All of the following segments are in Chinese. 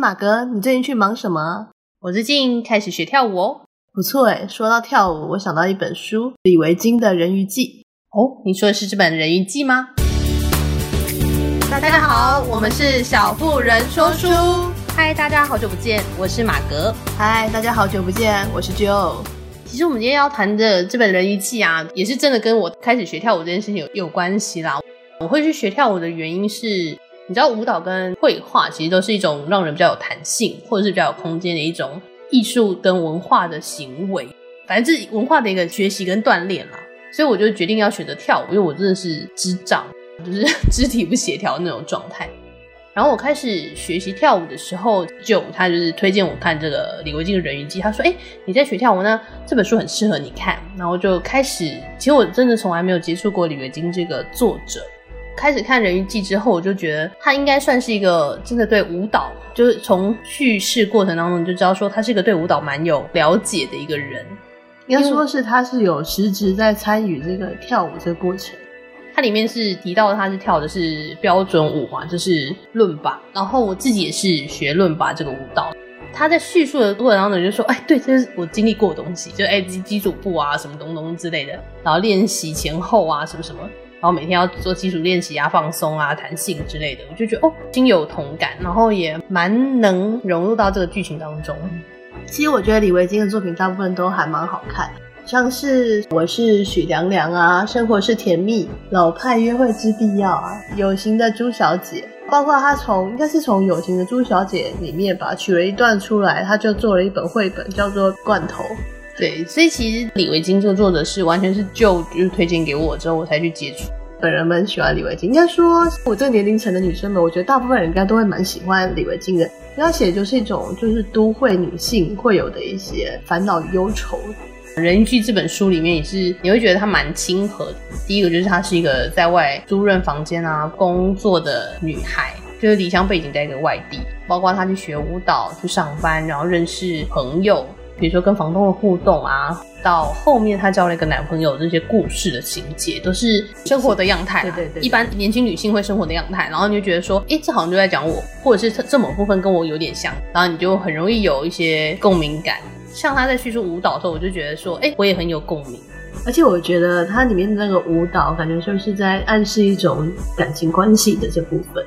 马哥，你最近去忙什么？我最近开始学跳舞哦，不错诶。说到跳舞，我想到一本书，李维京的《人鱼记》。哦，你说的是这本《人鱼记》吗？大家好，我们是小妇人说书。嗨，大家好久不见，我是马格。嗨，大家好久不见，我是 Joe。其实我们今天要谈的这本《人鱼记》啊，也是真的跟我开始学跳舞这件事情有有关系啦。我会去学跳舞的原因是。你知道舞蹈跟绘画其实都是一种让人比较有弹性，或者是比较有空间的一种艺术跟文化的行为，反正是文化的一个学习跟锻炼啦。所以我就决定要选择跳舞，因为我真的是肢障，就是 肢体不协调那种状态。然后我开始学习跳舞的时候，就他就是推荐我看这个李维京的《人鱼记》，他说：“哎，你在学跳舞呢，这本书很适合你看。”然后就开始，其实我真的从来没有接触过李维京这个作者。开始看《人鱼记》之后，我就觉得他应该算是一个真的对舞蹈，就是从叙事过程当中你就知道说他是一个对舞蹈蛮有了解的一个人。应该说是他是有实质在参与这个跳舞这个过程。他里面是提到他是跳的是标准舞嘛，就是伦巴。然后我自己也是学伦巴这个舞蹈。他在叙述的过程当中就说：“哎，对，这是我经历过的东西，就哎基基础步啊，什么东东之类的，然后练习前后啊，什么什么。”然后每天要做基础练习啊、放松啊、弹性之类的，我就觉得哦，心有同感，然后也蛮能融入到这个剧情当中。其实我觉得李维京的作品大部分都还蛮好看，像是《我是许凉凉》啊，《生活是甜蜜》、《老派约会之必要》啊，《有型的朱小姐》，包括他从应该是从《有型的朱小姐》里面吧取了一段出来，他就做了一本绘本，叫做《罐头》。对，所以其实李维京这个作者是完全是就就是推荐给我之后，我才去接触。本人蛮喜欢李维京，应该说我这个年龄层的女生们，我觉得大部分人应该都会蛮喜欢李维京的。他写的就是一种就是都会女性会有的一些烦恼忧愁。《人鱼记》这本书里面也是你会觉得她蛮亲和的。第一个就是她是一个在外租任房间啊工作的女孩，就是离乡背景在一个外地，包括她去学舞蹈、去上班，然后认识朋友。比如说跟房东的互动啊，到后面她交了一个男朋友，这些故事的情节都是生活的样态。对对对，一般年轻女性会生活的样态，然后你就觉得说，哎，这好像就在讲我，或者是这这某部分跟我有点像，然后你就很容易有一些共鸣感。像她在叙述舞蹈的时候，我就觉得说，哎，我也很有共鸣。而且我觉得它里面的那个舞蹈，感觉就是在暗示一种感情关系的这部分。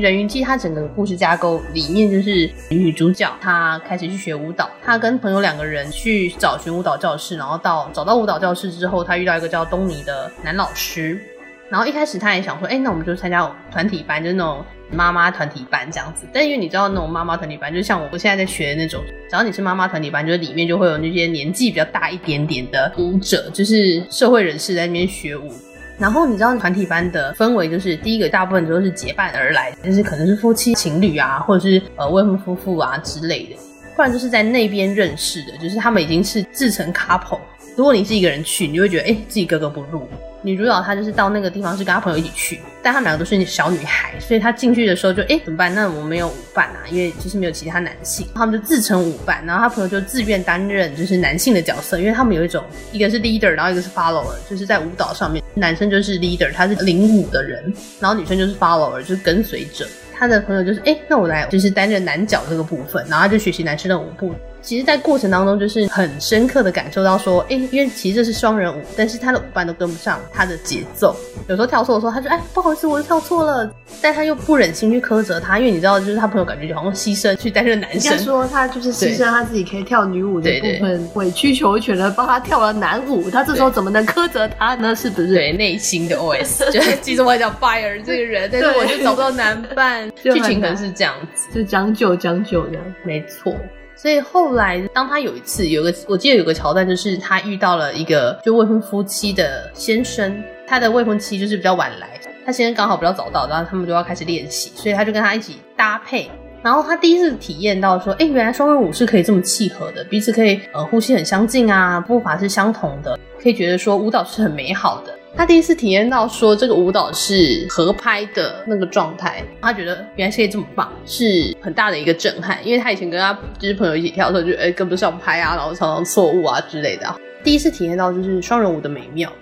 人鱼记，它整个故事架构里面就是女主角，她开始去学舞蹈。她跟朋友两个人去找寻舞蹈教室，然后到找到舞蹈教室之后，她遇到一个叫东尼的男老师。然后一开始她也想说，哎、那我们就参加团体班，就是那种妈妈团体班这样子。但因为你知道那种妈妈团体班，就像我现在在学的那种，只要你是妈妈团体班，就是里面就会有那些年纪比较大一点点的舞者，就是社会人士在那边学舞。然后你知道团体班的氛围就是第一个，大部分都是结伴而来，就是可能是夫妻情侣啊，或者是呃未婚夫妇啊之类的，不然就是在那边认识的，就是他们已经是自成 couple。如果你是一个人去，你就会觉得哎，自己格格不入。女主角她就是到那个地方是跟她朋友一起去，但她们两个都是小女孩，所以她进去的时候就哎怎么办？那我没有舞伴啊，因为其实没有其他男性，他们就自称舞伴，然后她朋友就自愿担任就是男性的角色，因为他们有一种一个是 leader，然后一个是 follower，就是在舞蹈上面，男生就是 leader，他是领舞的人，然后女生就是 follower，就是跟随者。他的朋友就是哎，那我来就是担任男角这个部分，然后他就学习男生的舞步。其实，在过程当中，就是很深刻的感受到说，哎，因为其实这是双人舞，但是他的舞伴都跟不上他的节奏。有时候跳错的时候，他说，哎，不好意思，我又跳错了。但他又不忍心去苛责他，因为你知道，就是他朋友感觉就好像牺牲去担任男生。应该说，他就是牺牲他自己可以跳女舞的部分，对对对，委曲求全的帮他跳了男舞。他这时候怎么能苛责他呢？是不是？对，内心的 OS，就是其实我还想 fire 这个人，但是我就找不到男伴。剧情可能是这样子，就将就将就这样。没错。所以后来，当他有一次有个，我记得有个桥段，就是他遇到了一个就未婚夫妻的先生，他的未婚妻就是比较晚来，他先生刚好比较早到，然后他们就要开始练习，所以他就跟他一起搭配，然后他第一次体验到说，哎，原来双人舞是可以这么契合的，彼此可以呃呼吸很相近啊，步伐是相同的，可以觉得说舞蹈是很美好的。他第一次体验到说这个舞蹈是合拍的那个状态，他觉得原来世界这么棒，是很大的一个震撼。因为他以前跟他就是朋友一起跳的时候，就哎跟不上拍啊，然后常常错误啊之类的。第一次体验到就是双人舞的美妙。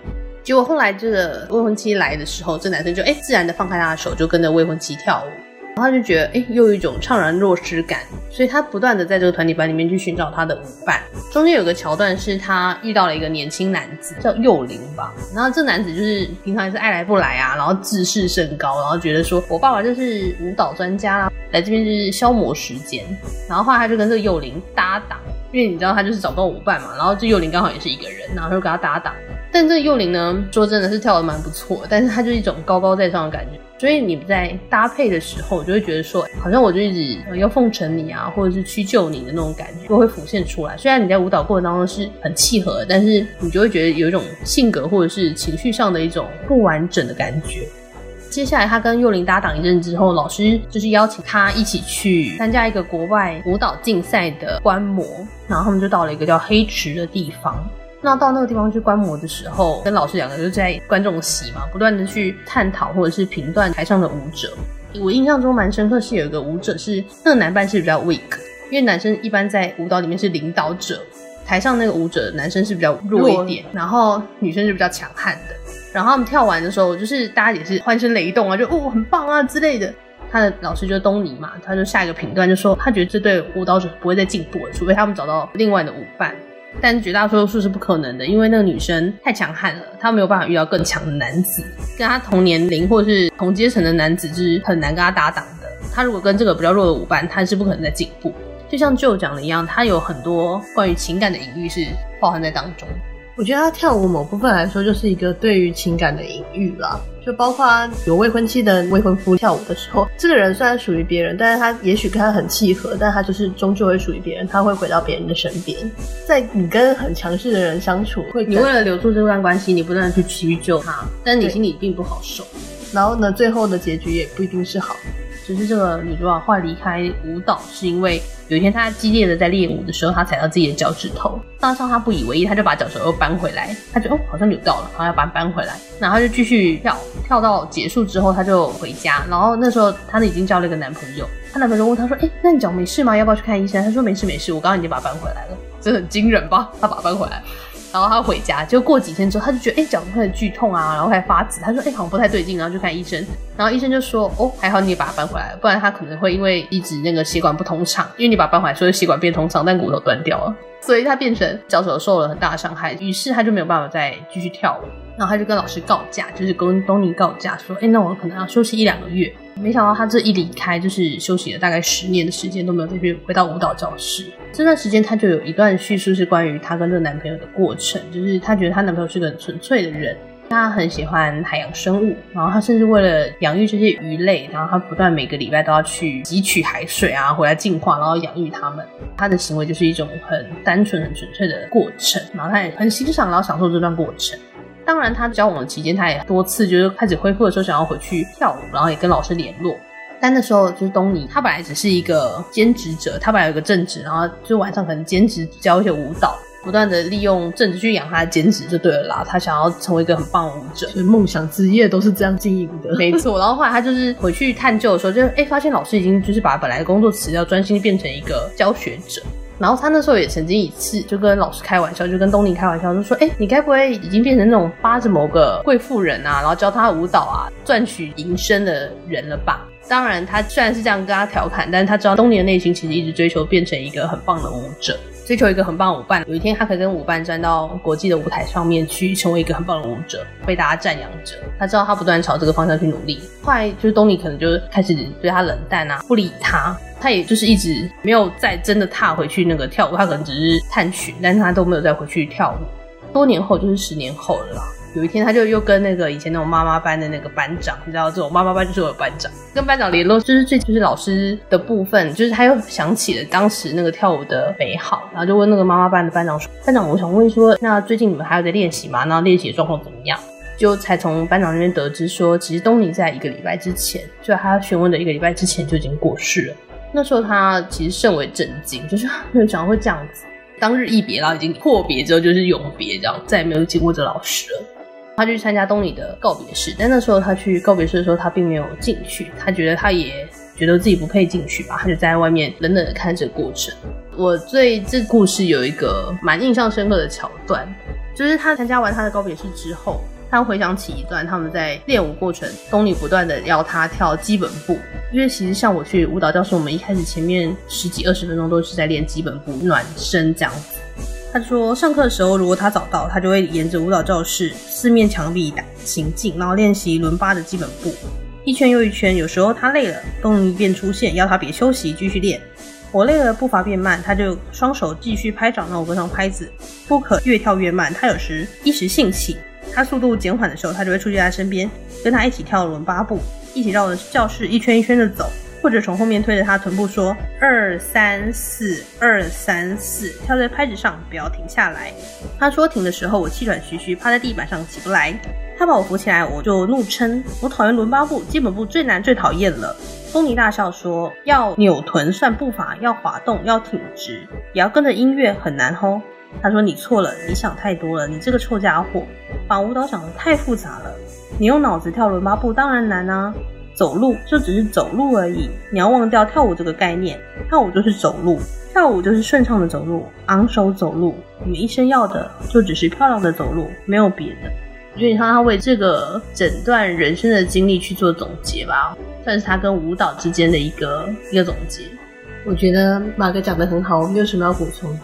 结果后来这个未婚妻来的时候，这男生就哎自然的放开他的手，就跟着未婚妻跳舞。他就觉得，哎，又有一种怅然若失感，所以他不断的在这个团体班里面去寻找他的舞伴。中间有个桥段是他遇到了一个年轻男子，叫幼林吧。然后这男子就是平常也是爱来不来啊，然后自视甚高，然后觉得说我爸爸就是舞蹈专家啦，来这边就是消磨时间。然后后来他就跟这个幼林搭档，因为你知道他就是找不到舞伴嘛，然后这幼林刚好也是一个人，然后就跟他搭档。但这个幼龄呢，说真的是跳得蛮不错，但是他就是一种高高在上的感觉。所以你在搭配的时候，就会觉得说，好像我就一直要奉承你啊，或者是去救你的那种感觉，就会浮现出来。虽然你在舞蹈过程当中是很契合，但是你就会觉得有一种性格或者是情绪上的一种不完整的感觉。接下来他跟幼龄搭档一阵之后，老师就是邀请他一起去参加一个国外舞蹈竞赛的观摩，然后他们就到了一个叫黑池的地方。那到那个地方去观摩的时候，跟老师两个就在观众席嘛，不断的去探讨或者是评断台上的舞者。我印象中蛮深刻是有一个舞者是那个男伴是比较 weak，因为男生一般在舞蹈里面是领导者，台上那个舞者男生是比较弱一点，然后女生是比较强悍的。然后他们跳完的时候，就是大家也是欢声雷动啊，就哦很棒啊之类的。他的老师就是东尼嘛，他就下一个评断就说他觉得这对舞蹈者不会再进步了，除非他们找到另外的舞伴。但绝大多数是不可能的，因为那个女生太强悍了，她没有办法遇到更强的男子，跟她同年龄或是同阶层的男子是很难跟她搭档的。她如果跟这个比较弱的舞伴，她是不可能再进步。就像 Joe 讲的一样，她有很多关于情感的隐喻是包含在当中。我觉得他跳舞某部分来说，就是一个对于情感的隐喻啦。就包括有未婚妻的未婚夫跳舞的时候，这个人虽然属于别人，但是他也许跟他很契合，但他就是终究会属于别人，他会回到别人的身边。在你跟很强势的人相处，会你为了留住这段关系，你不断的去屈就他，但你心里并不好受。然后呢，最后的结局也不一定是好。只是这个女主角后来离开舞蹈，是因为有一天她激烈的在练舞的时候，她踩到自己的脚趾头。当时她不以为意，她就把脚趾头搬回来。她觉得哦，好像扭到了，然后要把它搬回来。然后就继续跳，跳到结束之后，她就回家。然后那时候她已经交了一个男朋友。她男朋友问她说：“哎，那你脚没事吗？要不要去看医生？”她说：“没事没事，我刚刚已经把它搬回来了。”这很惊人吧？她把它搬回来。然后他回家，就过几天之后，他就觉得哎，脚开始剧痛啊，然后还发紫。他说哎，好像不太对劲，然后就看医生。然后医生就说哦，还好你把它搬回来了，不然他可能会因为一直那个血管不通畅，因为你把它搬回来，所以血管变通畅，但骨头断掉了，所以他变成脚手受了很大的伤害。于是他就没有办法再继续跳舞。然后他就跟老师告假，就是跟东尼告假说，哎，那我可能要休息一两个月。没想到他这一离开，就是休息了大概十年的时间都没有再去回到舞蹈教室。这段时间，他就有一段叙述是关于他跟这个男朋友的过程，就是他觉得他男朋友是个很纯粹的人，他很喜欢海洋生物，然后他甚至为了养育这些鱼类，然后他不断每个礼拜都要去汲取海水啊，回来净化，然后养育他们。他的行为就是一种很单纯、很纯粹的过程，然后他也很欣赏，然后享受这段过程。当然，他交往的期间，他也多次就是开始恢复的时候，想要回去跳舞，然后也跟老师联络。但那时候就是东尼，他本来只是一个兼职者，他本来有个正职，然后就晚上可能兼职教一些舞蹈，不断的利用正职去养他的兼职就对了啦。他想要成为一个很棒的舞者，所以梦想职业都是这样经营的。没错。然后后来他就是回去探究的时候，就哎发现老师已经就是把本来的工作辞掉，专心变成一个教学者。然后他那时候也曾经一次就跟老师开玩笑，就跟东尼开玩笑，就说：“哎，你该不会已经变成那种扒着某个贵妇人啊，然后教他舞蹈啊，赚取营生的人了吧？”当然，他虽然是这样跟他调侃，但是他知道东尼的内心其实一直追求变成一个很棒的舞者，追求一个很棒的舞伴。有一天，他可以跟舞伴站到国际的舞台上面去，成为一个很棒的舞者，被大家赞扬着。他知道他不断朝这个方向去努力。后来就是东尼可能就开始对他冷淡啊，不理他。他也就是一直没有再真的踏回去那个跳舞，他可能只是探寻，但是他都没有再回去跳舞。多年后，就是十年后了啦。有一天，他就又跟那个以前那种妈妈班的那个班长，你知道这种妈妈班就是我的班长，跟班长联络，就是最就是老师的部分，就是他又想起了当时那个跳舞的美好，然后就问那个妈妈班的班长说：“班长，我想问说，那最近你们还有在练习吗？然后练习的状况怎么样？”就才从班长那边得知说，其实东尼在一个礼拜之前，就他询问的一个礼拜之前就已经过世了。那时候他其实甚为震惊，就是没有想到会这样子。当日一别，然后已经阔别之后就是永别，这样再也没有见过这老师了。他去参加东尼的告别式，但那时候他去告别式的时候，他并没有进去。他觉得他也觉得自己不配进去吧，他就在外面冷冷的看这个过程。我对这故事有一个蛮印象深刻的桥段，就是他参加完他的告别式之后，他回想起一段他们在练舞过程，东尼不断的要他跳基本步。因为其实像我去舞蹈教室，我们一开始前面十几二十分钟都是在练基本步、暖身这样子。他说上课的时候，如果他早到，他就会沿着舞蹈教室四面墙壁行进，然后练习伦巴的基本步，一圈又一圈。有时候他累了，东尼便出现，要他别休息，继续练。我累了，步伐变慢，他就双手继续拍掌，让我跟上拍子，不可越跳越慢。他有时一时兴起，他速度减缓的时候，他就会出现在身边，跟他一起跳伦巴步，一起绕着教室一圈一圈的走，或者从后面推着他臀部说二三四二三四，跳在拍子上，不要停下来。他说停的时候，我气喘吁吁，趴在地板上起不来。他把我扶起来，我就怒称我讨厌伦巴步，基本步最难最讨厌了。东尼大笑说：“要扭臀算步伐，要滑动，要挺直，也要跟着音乐，很难吼。”他说：“你错了，你想太多了，你这个臭家伙，把舞蹈想得太复杂了。你用脑子跳伦巴步当然难啊，走路就只是走路而已。你要忘掉跳舞这个概念，跳舞就是走路，跳舞就是顺畅的走路，昂首走路。你们一生要的就只是漂亮的走路，没有别的。”我觉得你看他为这个整段人生的经历去做总结吧。算是他跟舞蹈之间的一个一个总结。我觉得马哥讲的很好，我没有什么要补充的。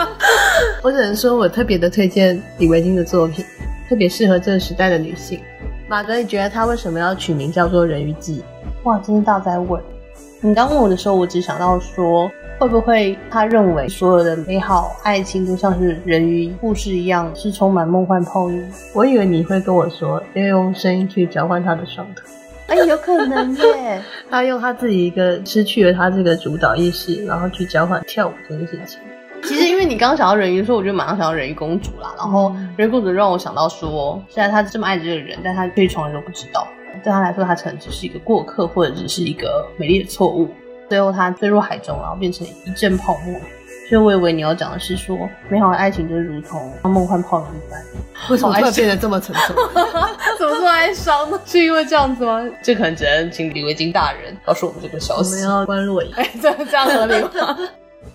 我只能说我特别的推荐李维京的作品，特别适合这个时代的女性。马哥，你觉得他为什么要取名叫做《人鱼记》？哇，真是大在问！你刚问我的时候，我只想到说，会不会他认为所有的美好爱情都像是人鱼故事一样，是充满梦幻泡影？我以为你会跟我说，要用声音去交换他的双腿。哎，有可能耶！他用他自己一个失去了他这个主导意识，然后去交换跳舞这件事情。你刚刚想到人鱼的时候，我就马上想到人鱼公主啦。然后，人鱼公主让我想到说，虽然他这么爱这个人，但他对从来都不知道，对她来说，他可能只是一个过客，或者只是一个美丽的错误。最后，他坠入海中，然后变成一阵泡沫。所以我以为你要讲的是说，美好的爱情就是如同梦幻泡影一般。为什么会变得这么沉重？怎么这么哀伤呢？是因为这样子吗？这可能只能请李维京大人告诉我们这个消息。我们要关录影。哎，这这样合理吗？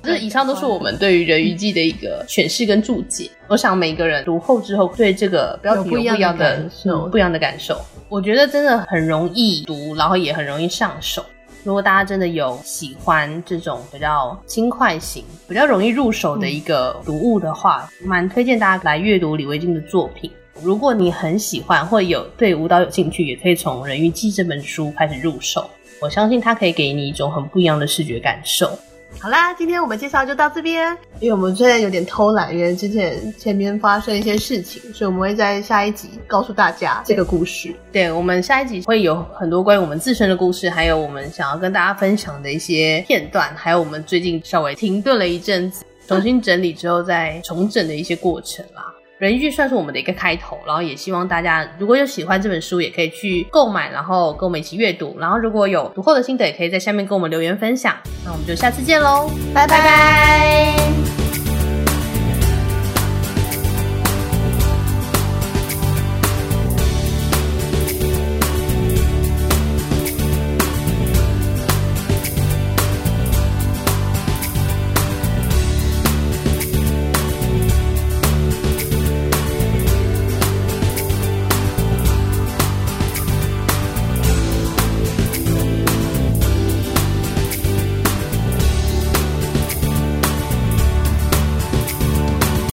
这以上都是我们对于《人鱼记》的一个诠释跟注解。我想每个人读后之后，对这个标题有不一样的感受，不一样的感受。我觉得真的很容易读，然后也很容易上手。如果大家真的有喜欢这种比较轻快型、比较容易入手的一个读物的话，蛮、嗯、推荐大家来阅读李维京的作品。如果你很喜欢或有对舞蹈有兴趣，也可以从《人鱼记》这本书开始入手。我相信它可以给你一种很不一样的视觉感受。好啦，今天我们介绍就到这边。因为我们现在有点偷懒，因为之前前面发生一些事情，所以我们会在下一集告诉大家这个故事。对，我们下一集会有很多关于我们自身的故事，还有我们想要跟大家分享的一些片段，还有我们最近稍微停顿了一阵子，重新整理之后再重整的一些过程啦。人鱼剧算是我们的一个开头，然后也希望大家如果有喜欢这本书，也可以去购买，然后跟我们一起阅读。然后如果有读后的心得，也可以在下面跟我们留言分享。那我们就下次见喽，拜拜。拜拜。